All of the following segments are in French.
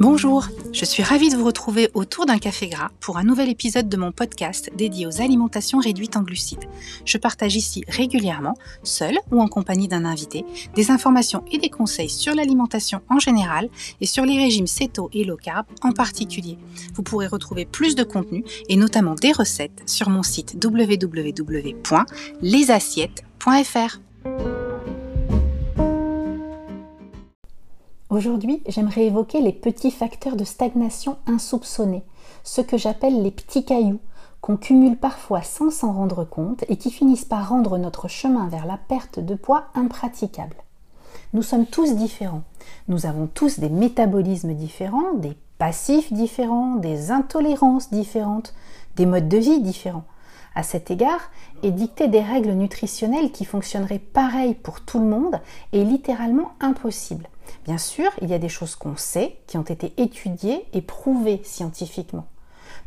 Bonjour, je suis ravie de vous retrouver autour d'un café gras pour un nouvel épisode de mon podcast dédié aux alimentations réduites en glucides. Je partage ici régulièrement, seul ou en compagnie d'un invité, des informations et des conseils sur l'alimentation en général et sur les régimes céto et low carb en particulier. Vous pourrez retrouver plus de contenu et notamment des recettes sur mon site www.lesassiettes.fr. Aujourd'hui, j'aimerais évoquer les petits facteurs de stagnation insoupçonnés, ce que j'appelle les petits cailloux, qu'on cumule parfois sans s'en rendre compte et qui finissent par rendre notre chemin vers la perte de poids impraticable. Nous sommes tous différents. Nous avons tous des métabolismes différents, des passifs différents, des intolérances différentes, des modes de vie différents. À cet égard, édicter des règles nutritionnelles qui fonctionneraient pareil pour tout le monde est littéralement impossible. Bien sûr, il y a des choses qu'on sait, qui ont été étudiées et prouvées scientifiquement.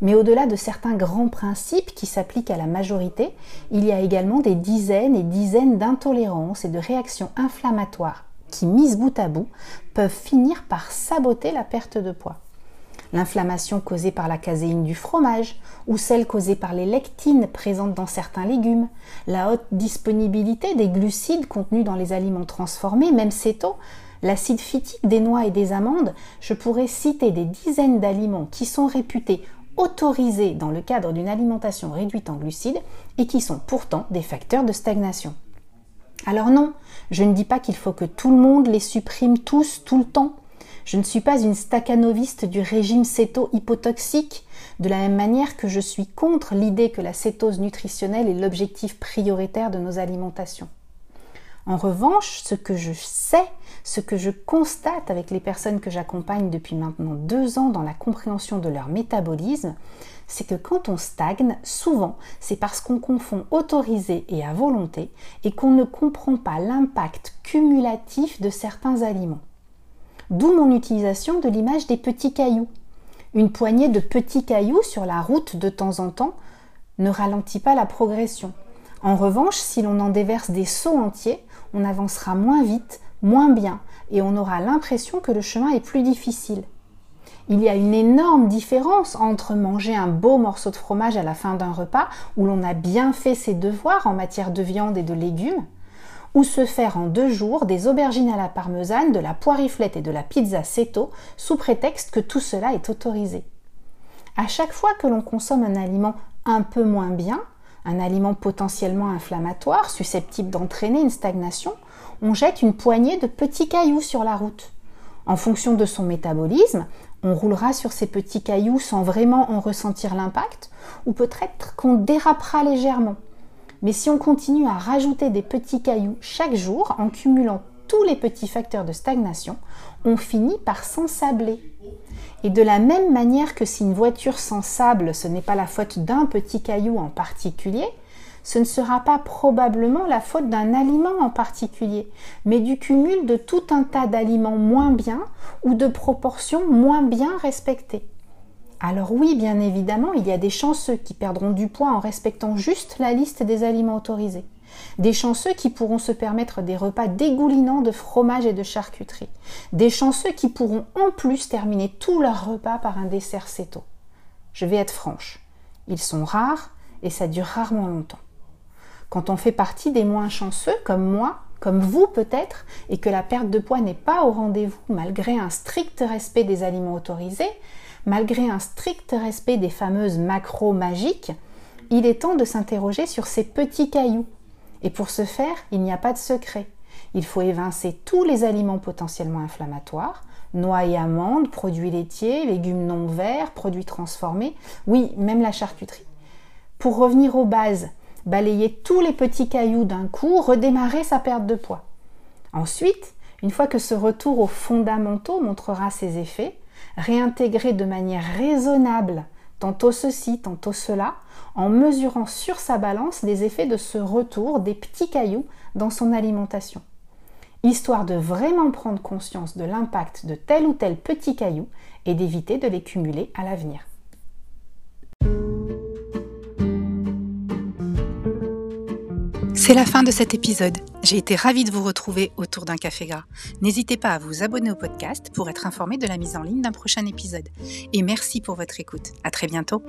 Mais au-delà de certains grands principes qui s'appliquent à la majorité, il y a également des dizaines et dizaines d'intolérances et de réactions inflammatoires qui, mises bout à bout, peuvent finir par saboter la perte de poids. L'inflammation causée par la caséine du fromage ou celle causée par les lectines présentes dans certains légumes, la haute disponibilité des glucides contenus dans les aliments transformés, même céto, l'acide phytique des noix et des amandes, je pourrais citer des dizaines d'aliments qui sont réputés autorisés dans le cadre d'une alimentation réduite en glucides et qui sont pourtant des facteurs de stagnation. Alors non, je ne dis pas qu'il faut que tout le monde les supprime tous tout le temps. Je ne suis pas une staccanoviste du régime céto-hypotoxique, de la même manière que je suis contre l'idée que la cétose nutritionnelle est l'objectif prioritaire de nos alimentations. En revanche, ce que je sais, ce que je constate avec les personnes que j'accompagne depuis maintenant deux ans dans la compréhension de leur métabolisme, c'est que quand on stagne, souvent, c'est parce qu'on confond autorisé et à volonté et qu'on ne comprend pas l'impact cumulatif de certains aliments. D'où mon utilisation de l'image des petits cailloux. Une poignée de petits cailloux sur la route de temps en temps ne ralentit pas la progression. En revanche, si l'on en déverse des seaux entiers, on avancera moins vite, moins bien, et on aura l'impression que le chemin est plus difficile. Il y a une énorme différence entre manger un beau morceau de fromage à la fin d'un repas où l'on a bien fait ses devoirs en matière de viande et de légumes, ou se faire en deux jours des aubergines à la parmesane, de la poiriflette et de la pizza seto sous prétexte que tout cela est autorisé. À chaque fois que l'on consomme un aliment un peu moins bien, un aliment potentiellement inflammatoire susceptible d'entraîner une stagnation, on jette une poignée de petits cailloux sur la route. En fonction de son métabolisme, on roulera sur ces petits cailloux sans vraiment en ressentir l'impact, ou peut-être qu'on dérapera légèrement. Mais si on continue à rajouter des petits cailloux chaque jour en cumulant tous les petits facteurs de stagnation, on finit par s'ensabler. Et de la même manière que si une voiture s'ensable, ce n'est pas la faute d'un petit caillou en particulier, ce ne sera pas probablement la faute d'un aliment en particulier, mais du cumul de tout un tas d'aliments moins bien ou de proportions moins bien respectées. Alors oui, bien évidemment, il y a des chanceux qui perdront du poids en respectant juste la liste des aliments autorisés. Des chanceux qui pourront se permettre des repas dégoulinants de fromage et de charcuterie. Des chanceux qui pourront en plus terminer tout leur repas par un dessert céto. Je vais être franche, ils sont rares et ça dure rarement longtemps. Quand on fait partie des moins chanceux, comme moi, comme vous peut-être, et que la perte de poids n'est pas au rendez-vous malgré un strict respect des aliments autorisés, malgré un strict respect des fameuses macros magiques, il est temps de s'interroger sur ces petits cailloux et pour ce faire, il n'y a pas de secret. Il faut évincer tous les aliments potentiellement inflammatoires, noix et amandes, produits laitiers, légumes non verts, produits transformés, oui, même la charcuterie. Pour revenir aux bases, balayer tous les petits cailloux d'un coup, redémarrer sa perte de poids. Ensuite, une fois que ce retour aux fondamentaux montrera ses effets, réintégrer de manière raisonnable tantôt ceci, tantôt cela, en mesurant sur sa balance les effets de ce retour des petits cailloux dans son alimentation, histoire de vraiment prendre conscience de l'impact de tel ou tel petit caillou et d'éviter de les cumuler à l'avenir. C'est la fin de cet épisode. J'ai été ravie de vous retrouver autour d'un café gras. N'hésitez pas à vous abonner au podcast pour être informé de la mise en ligne d'un prochain épisode. Et merci pour votre écoute. À très bientôt.